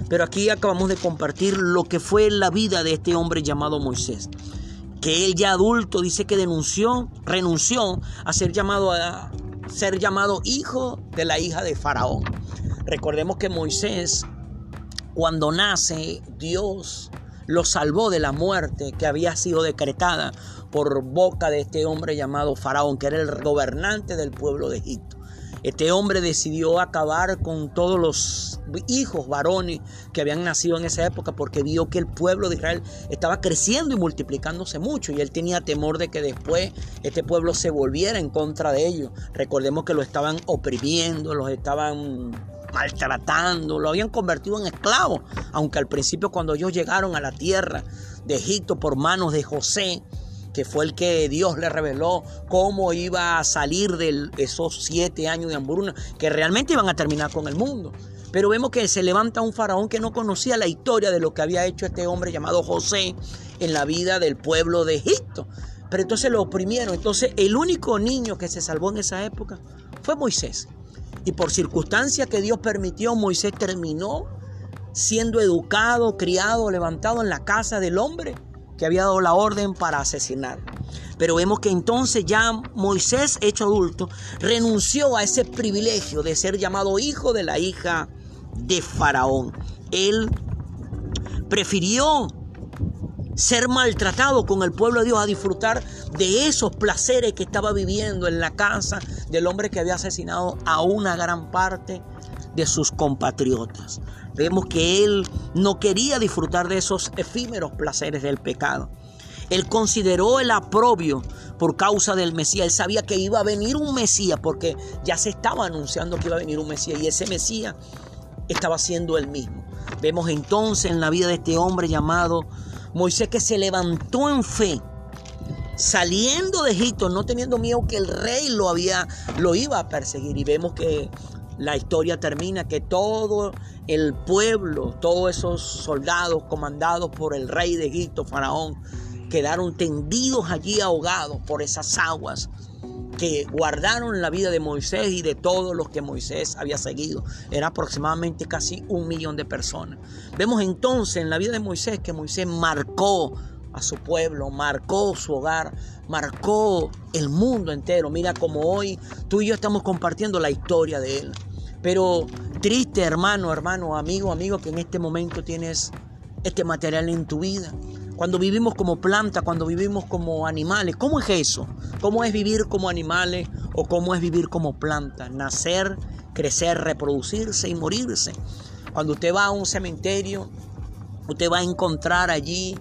Pero aquí acabamos de compartir lo que fue la vida de este hombre llamado Moisés. Que él ya adulto dice que denunció, renunció a ser llamado a ser llamado hijo de la hija de Faraón. Recordemos que Moisés, cuando nace, Dios lo salvó de la muerte que había sido decretada por boca de este hombre llamado Faraón, que era el gobernante del pueblo de Egipto. Este hombre decidió acabar con todos los hijos varones que habían nacido en esa época porque vio que el pueblo de Israel estaba creciendo y multiplicándose mucho y él tenía temor de que después este pueblo se volviera en contra de ellos. Recordemos que lo estaban oprimiendo, los estaban maltratando, lo habían convertido en esclavos, aunque al principio cuando ellos llegaron a la tierra de Egipto por manos de José, que fue el que Dios le reveló cómo iba a salir de esos siete años de hambruna, que realmente iban a terminar con el mundo. Pero vemos que se levanta un faraón que no conocía la historia de lo que había hecho este hombre llamado José en la vida del pueblo de Egipto. Pero entonces lo oprimieron. Entonces el único niño que se salvó en esa época fue Moisés. Y por circunstancia que Dios permitió, Moisés terminó siendo educado, criado, levantado en la casa del hombre que había dado la orden para asesinar. Pero vemos que entonces ya Moisés, hecho adulto, renunció a ese privilegio de ser llamado hijo de la hija de Faraón. Él prefirió ser maltratado con el pueblo de Dios a disfrutar de esos placeres que estaba viviendo en la casa del hombre que había asesinado a una gran parte de sus compatriotas. Vemos que él no quería disfrutar de esos efímeros placeres del pecado. Él consideró el aprobio por causa del Mesías. Él sabía que iba a venir un Mesías porque ya se estaba anunciando que iba a venir un Mesías y ese Mesías estaba siendo él mismo. Vemos entonces en la vida de este hombre llamado Moisés que se levantó en fe, saliendo de Egipto, no teniendo miedo que el rey lo había lo iba a perseguir y vemos que la historia termina que todo el pueblo, todos esos soldados comandados por el rey de Egipto, Faraón, quedaron tendidos allí ahogados por esas aguas que guardaron la vida de Moisés y de todos los que Moisés había seguido. Era aproximadamente casi un millón de personas. Vemos entonces en la vida de Moisés que Moisés marcó a su pueblo, marcó su hogar, marcó el mundo entero. Mira como hoy tú y yo estamos compartiendo la historia de él. Pero triste hermano, hermano, amigo, amigo, que en este momento tienes este material en tu vida. Cuando vivimos como planta, cuando vivimos como animales, ¿cómo es eso? ¿Cómo es vivir como animales o cómo es vivir como planta? Nacer, crecer, reproducirse y morirse. Cuando usted va a un cementerio, usted va a encontrar allí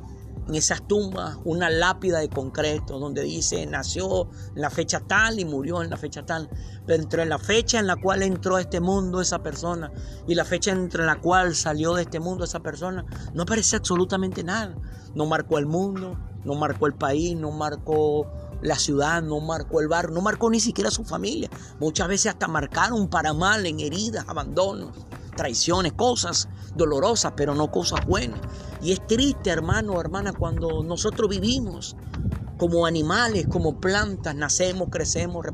en esas tumbas una lápida de concreto donde dice nació en la fecha tal y murió en la fecha tal. Pero entre la fecha en la cual entró a este mundo esa persona y la fecha entre la cual salió de este mundo esa persona, no aparece absolutamente nada. No marcó el mundo, no marcó el país, no marcó la ciudad, no marcó el barrio, no marcó ni siquiera su familia. Muchas veces hasta marcaron para mal en heridas, abandonos traiciones, cosas dolorosas, pero no cosas buenas. Y es triste, hermano o hermana, cuando nosotros vivimos como animales, como plantas, nacemos, crecemos,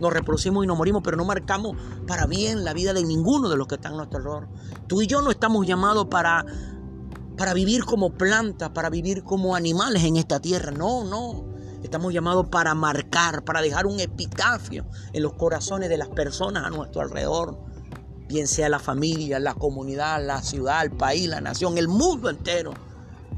nos reproducimos y nos morimos, pero no marcamos para bien la vida de ninguno de los que están en nuestro error. Tú y yo no estamos llamados para, para vivir como plantas, para vivir como animales en esta tierra. No, no. Estamos llamados para marcar, para dejar un epitafio en los corazones de las personas a nuestro alrededor bien sea la familia, la comunidad, la ciudad, el país, la nación, el mundo entero.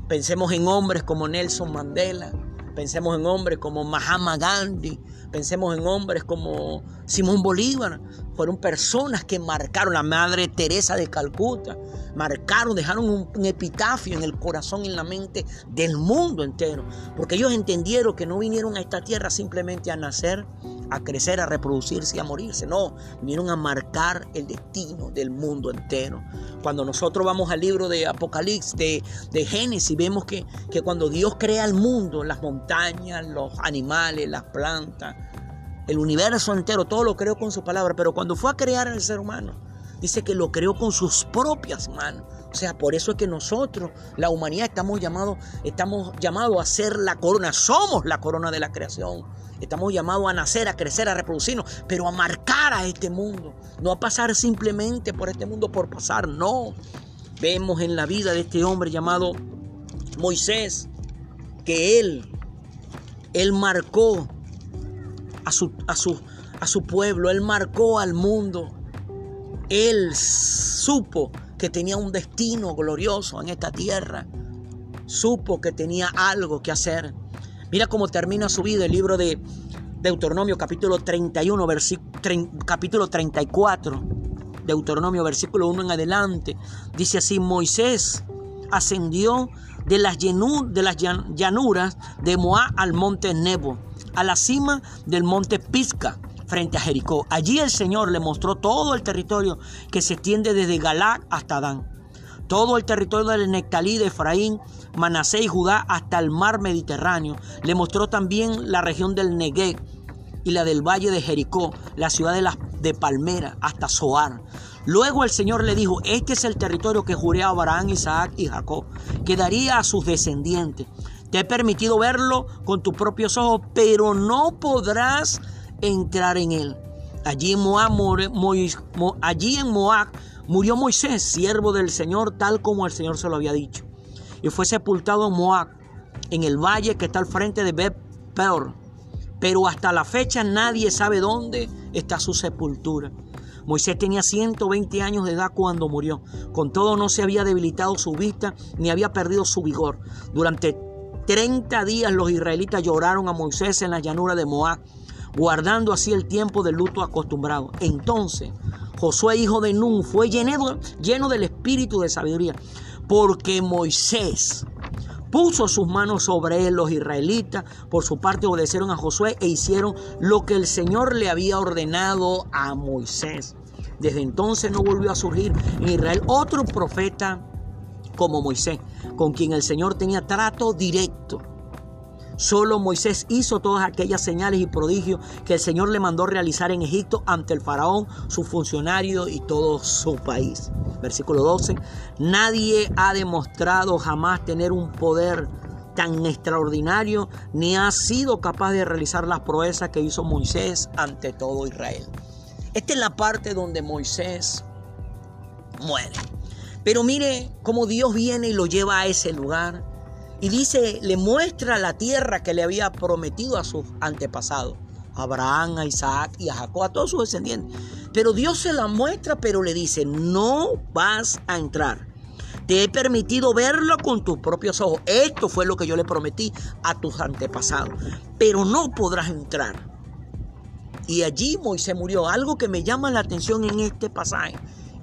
Pensemos en hombres como Nelson Mandela, pensemos en hombres como Mahatma Gandhi, pensemos en hombres como Simón Bolívar. Fueron personas que marcaron, la Madre Teresa de Calcuta, marcaron, dejaron un, epitafio en el corazón y en la mente del mundo entero. Porque ellos entendieron que no vinieron a esta tierra simplemente a nacer, a crecer, a reproducirse y a morirse. No, vinieron a marcar el destino del mundo entero. Cuando nosotros vamos al libro de Apocalipsis, de, de Génesis, vemos que, que cuando Dios crea el mundo, las montañas, los animales, las plantas, el universo entero, todo lo creó con su palabra. Pero cuando fue a crear al ser humano, dice que lo creó con sus propias manos. O sea, por eso es que nosotros, la humanidad, estamos llamados, estamos llamados a ser la corona, somos la corona de la creación. Estamos llamados a nacer, a crecer, a reproducirnos, pero a marcar a este mundo. No a pasar simplemente por este mundo por pasar, no. Vemos en la vida de este hombre llamado Moisés que él, él marcó a su, a su, a su pueblo, él marcó al mundo. Él supo que tenía un destino glorioso en esta tierra. Supo que tenía algo que hacer. Mira cómo termina su vida el libro de Deuteronomio capítulo 31, capítulo 34. Deuteronomio versículo 1 en adelante. Dice así, Moisés ascendió de las, llanuras de Moab al monte Nebo, a la cima del monte Pisca frente a Jericó. Allí el Señor le mostró todo el territorio que se extiende desde Galac hasta Dan. Todo el territorio del Nectalí de Efraín, Manasé y Judá hasta el mar Mediterráneo. Le mostró también la región del Negev y la del valle de Jericó, la ciudad de, la, de Palmera hasta Zoar. Luego el Señor le dijo, este es el territorio que juré a Abraham, Isaac y Jacob, que daría a sus descendientes. Te he permitido verlo con tus propios ojos, pero no podrás entrar en él. Allí en Moab, allí en Moab murió Moisés, siervo del Señor, tal como el Señor se lo había dicho. Y fue sepultado en Moab, en el valle que está al frente de Bet Peor. Pero hasta la fecha nadie sabe dónde está su sepultura. Moisés tenía 120 años de edad cuando murió. Con todo no se había debilitado su vista ni había perdido su vigor. Durante 30 días los israelitas lloraron a Moisés en la llanura de Moab guardando así el tiempo del luto acostumbrado. Entonces, Josué, hijo de Nun, fue lleno del espíritu de sabiduría, porque Moisés puso sus manos sobre. Los israelitas, por su parte, obedecieron a Josué e hicieron lo que el Señor le había ordenado a Moisés. Desde entonces no volvió a surgir en Israel otro profeta como Moisés, con quien el Señor tenía trato directo. Solo Moisés hizo todas aquellas señales y prodigios que el Señor le mandó realizar en Egipto ante el faraón, su funcionario y todo su país. Versículo 12. Nadie ha demostrado jamás tener un poder tan extraordinario ni ha sido capaz de realizar las proezas que hizo Moisés ante todo Israel. Esta es la parte donde Moisés muere. Pero mire cómo Dios viene y lo lleva a ese lugar y dice, le muestra la tierra que le había prometido a sus antepasados. A Abraham, a Isaac y a Jacob, a todos sus descendientes. Pero Dios se la muestra, pero le dice, no vas a entrar. Te he permitido verlo con tus propios ojos. Esto fue lo que yo le prometí a tus antepasados. Pero no podrás entrar. Y allí Moisés murió. Algo que me llama la atención en este pasaje.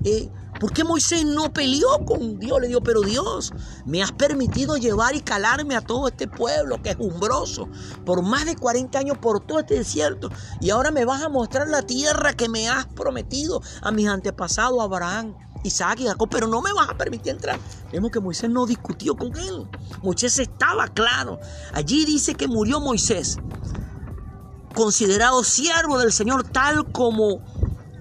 Eh, ¿Por qué Moisés no peleó con Dios? Le dijo, pero Dios, me has permitido llevar y calarme a todo este pueblo que es umbroso por más de 40 años por todo este desierto. Y ahora me vas a mostrar la tierra que me has prometido a mis antepasados, Abraham, Isaac y Jacob, pero no me vas a permitir entrar. Vemos que Moisés no discutió con él. Moisés estaba claro. Allí dice que murió Moisés, considerado siervo del Señor tal como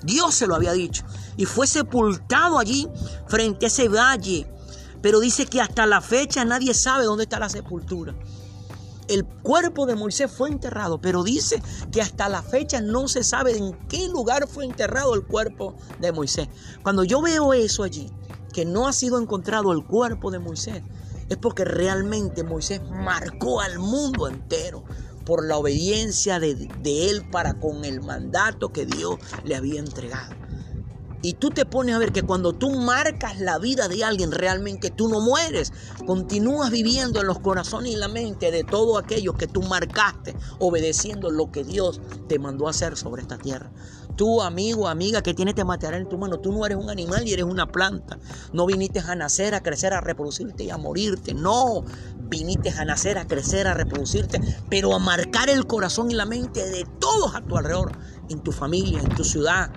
Dios se lo había dicho y fue sepultado allí frente a ese valle. Pero dice que hasta la fecha nadie sabe dónde está la sepultura. El cuerpo de Moisés fue enterrado, pero dice que hasta la fecha no se sabe en qué lugar fue enterrado el cuerpo de Moisés. Cuando yo veo eso allí, que no ha sido encontrado el cuerpo de Moisés, es porque realmente Moisés marcó al mundo entero por la obediencia de, él para con el mandato que Dios le había entregado. Y tú te pones a ver que cuando tú marcas la vida de alguien, realmente tú no mueres. Continúas viviendo en los corazones y la mente de todos aquellos que tú marcaste, obedeciendo lo que Dios te mandó a hacer sobre esta tierra. Tú, amigo, amiga, que tienes este material en tu mano, tú no eres un animal y eres una planta. No viniste a nacer, a crecer, a reproducirte y a morirte. No, viniste a nacer, a crecer, a reproducirte, pero a marcar el corazón y la mente de todos a tu alrededor, en tu familia, en tu ciudad,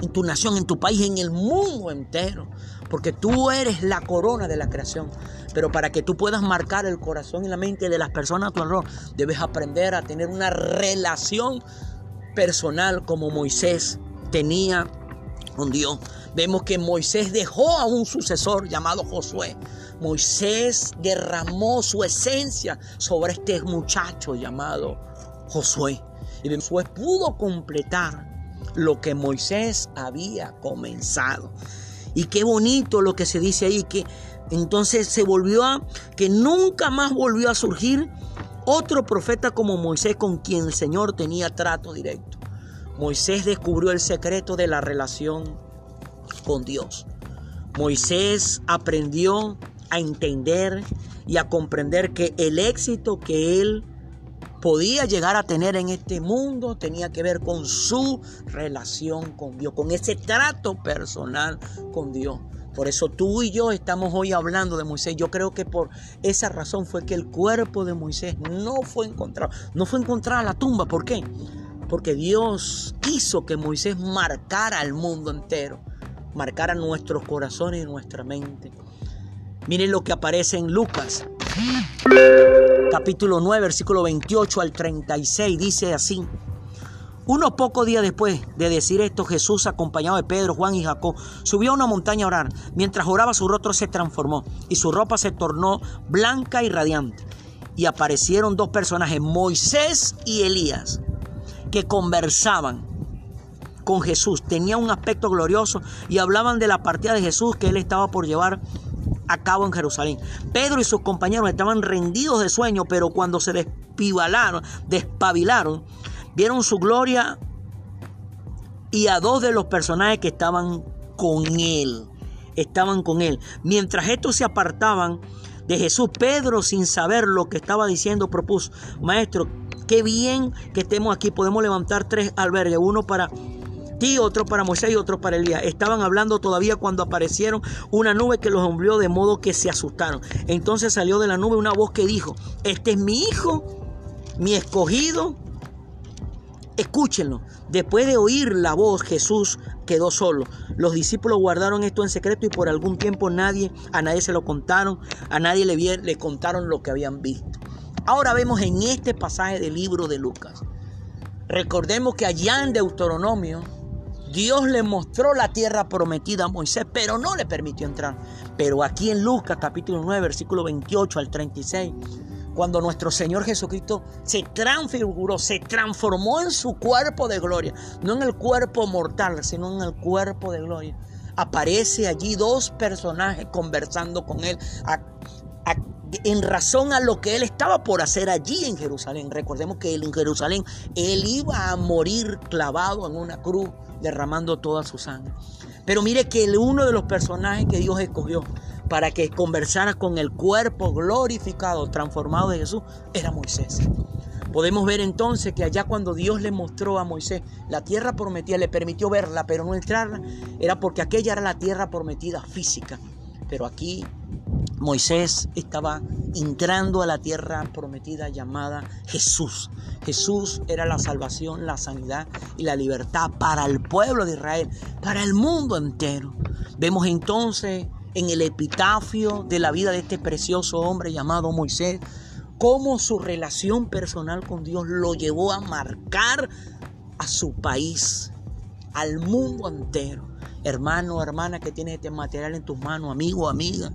en tu nación, en tu país, en el mundo entero. Porque tú eres la corona de la creación. Pero para que tú puedas marcar el corazón y la mente de las personas a tu alrededor, debes aprender a tener una relación personal como Moisés tenía con Dios. Vemos que Moisés dejó a un sucesor llamado Josué. Moisés derramó su esencia sobre este muchacho llamado Josué. Y Josué pudo completar lo que Moisés había comenzado. Y qué bonito lo que se dice ahí, que entonces se volvió a, que nunca más volvió a surgir otro profeta como Moisés con quien el Señor tenía trato directo. Moisés descubrió el secreto de la relación con Dios. Moisés aprendió a entender y a comprender que el éxito que él podía llegar a tener en este mundo tenía que ver con su relación con Dios, con ese trato personal con Dios. Por eso tú y yo estamos hoy hablando de Moisés. Yo creo que por esa razón fue que el cuerpo de Moisés no fue encontrado. No fue encontrada la tumba. ¿Por qué? Porque Dios quiso que Moisés marcara al mundo entero. Marcara nuestros corazones y nuestra mente. Miren lo que aparece en Lucas capítulo 9, versículo 28 al 36, dice así. Unos pocos días después de decir esto, Jesús, acompañado de Pedro, Juan y Jacob, subió a una montaña a orar. Mientras oraba, su rostro se transformó y su ropa se tornó blanca y radiante. Y aparecieron dos personajes, Moisés y Elías, que conversaban con Jesús. Tenían un aspecto glorioso y hablaban de la partida de Jesús que él estaba por llevar a cabo en Jerusalén. Pedro y sus compañeros estaban rendidos de sueño, pero cuando se despibalaron, despabilaron, vieron su gloria y a dos de los personajes que estaban con él. Estaban con él. Mientras estos se apartaban de Jesús, Pedro, sin saber lo que estaba diciendo, propuso, maestro, qué bien que estemos aquí. Podemos levantar tres albergues, uno para otro para Moisés y otro para Elías. Estaban hablando todavía cuando aparecieron una nube que los envió de modo que se asustaron. Entonces salió de la nube una voz que dijo, este es mi hijo, mi escogido. Escúchenlo. Después de oír la voz, Jesús quedó solo. Los discípulos guardaron esto en secreto y por algún tiempo nadie, a nadie se lo contaron, a nadie le, le contaron lo que habían visto. Ahora vemos en este pasaje del libro de Lucas. Recordemos que allá en Deuteronomio Dios le mostró la tierra prometida a Moisés, pero no le permitió entrar. Pero aquí en Lucas capítulo 9, versículo 28 al 36, cuando nuestro Señor Jesucristo se transfiguró, se transformó en su cuerpo de gloria, no en el cuerpo mortal, sino en el cuerpo de gloria. Aparece allí dos personajes conversando con él en razón a lo que él estaba por hacer allí en Jerusalén. Recordemos que él en Jerusalén él iba a morir clavado en una cruz derramando toda su sangre. Pero mire que uno de los personajes que Dios escogió para que conversara con el cuerpo glorificado, transformado de Jesús, era Moisés. Podemos ver entonces que allá cuando Dios le mostró a Moisés la tierra prometida, le permitió verla, pero no entrarla, era porque aquella era la tierra prometida física. Pero aquí Moisés estaba entrando a la tierra prometida llamada Jesús. Jesús era la salvación, la sanidad y la libertad para el pueblo de Israel, para el mundo entero. Vemos entonces en el epitafio de la vida de este precioso hombre llamado Moisés, cómo su relación personal con Dios lo llevó a marcar a su país, al mundo entero. Hermano, hermana que tiene este material en tus manos, amigo, amiga,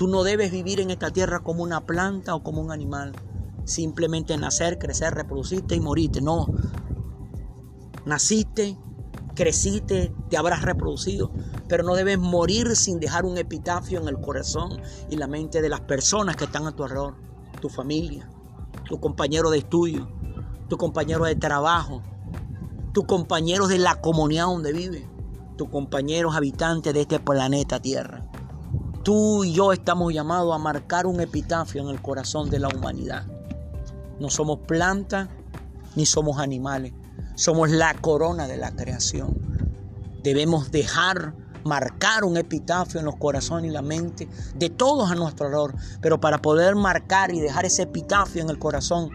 Tú no debes vivir en esta tierra como una planta o como un animal. Simplemente nacer, crecer, reproducirte y morirte. No. Naciste, creciste, te habrás reproducido, pero no debes morir sin dejar un epitafio en el corazón y la mente de las personas que están a tu alrededor, tu familia, tu compañero de estudio, tu compañero de trabajo, tus compañeros de la comunidad donde vive, compañeros habitantes de este planeta Tierra. Tú y yo estamos llamados a marcar un epitafio en el corazón de la humanidad. No somos plantas ni somos animales. Somos la corona de la creación. Debemos dejar marcar un epitafio en los corazones y la mente de todos a nuestro alrededor. Pero para poder marcar y dejar ese epitafio en el corazón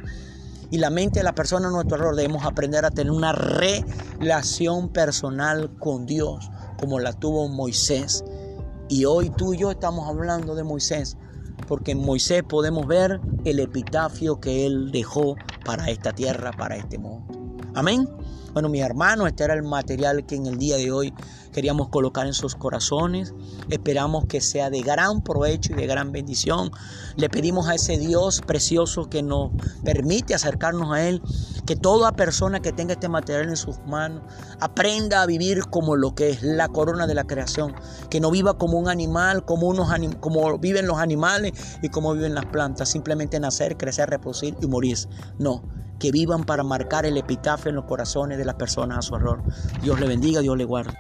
y la mente de la persona a nuestro alrededor, debemos aprender a tener una relación personal con Dios, como la tuvo Moisés y hoy tú y yo estamos hablando de Moisés, porque en Moisés podemos ver el epitafio que él dejó para esta tierra, para este mundo. Amén. Bueno, mi hermano, este era el material que en el día de hoy queríamos colocar en sus corazones. Esperamos que sea de gran provecho y de gran bendición. Le pedimos a ese Dios precioso que nos permite acercarnos a Él, que toda persona que tenga este material en sus manos aprenda a vivir como lo que es la corona de la creación, que no viva como un animal, como, unos como viven los animales y como viven las plantas, simplemente nacer, crecer, reproducir y morir. No, que vivan para marcar el epitafio en los corazones de las personas a su error. Dios le bendiga, Dios le guarde.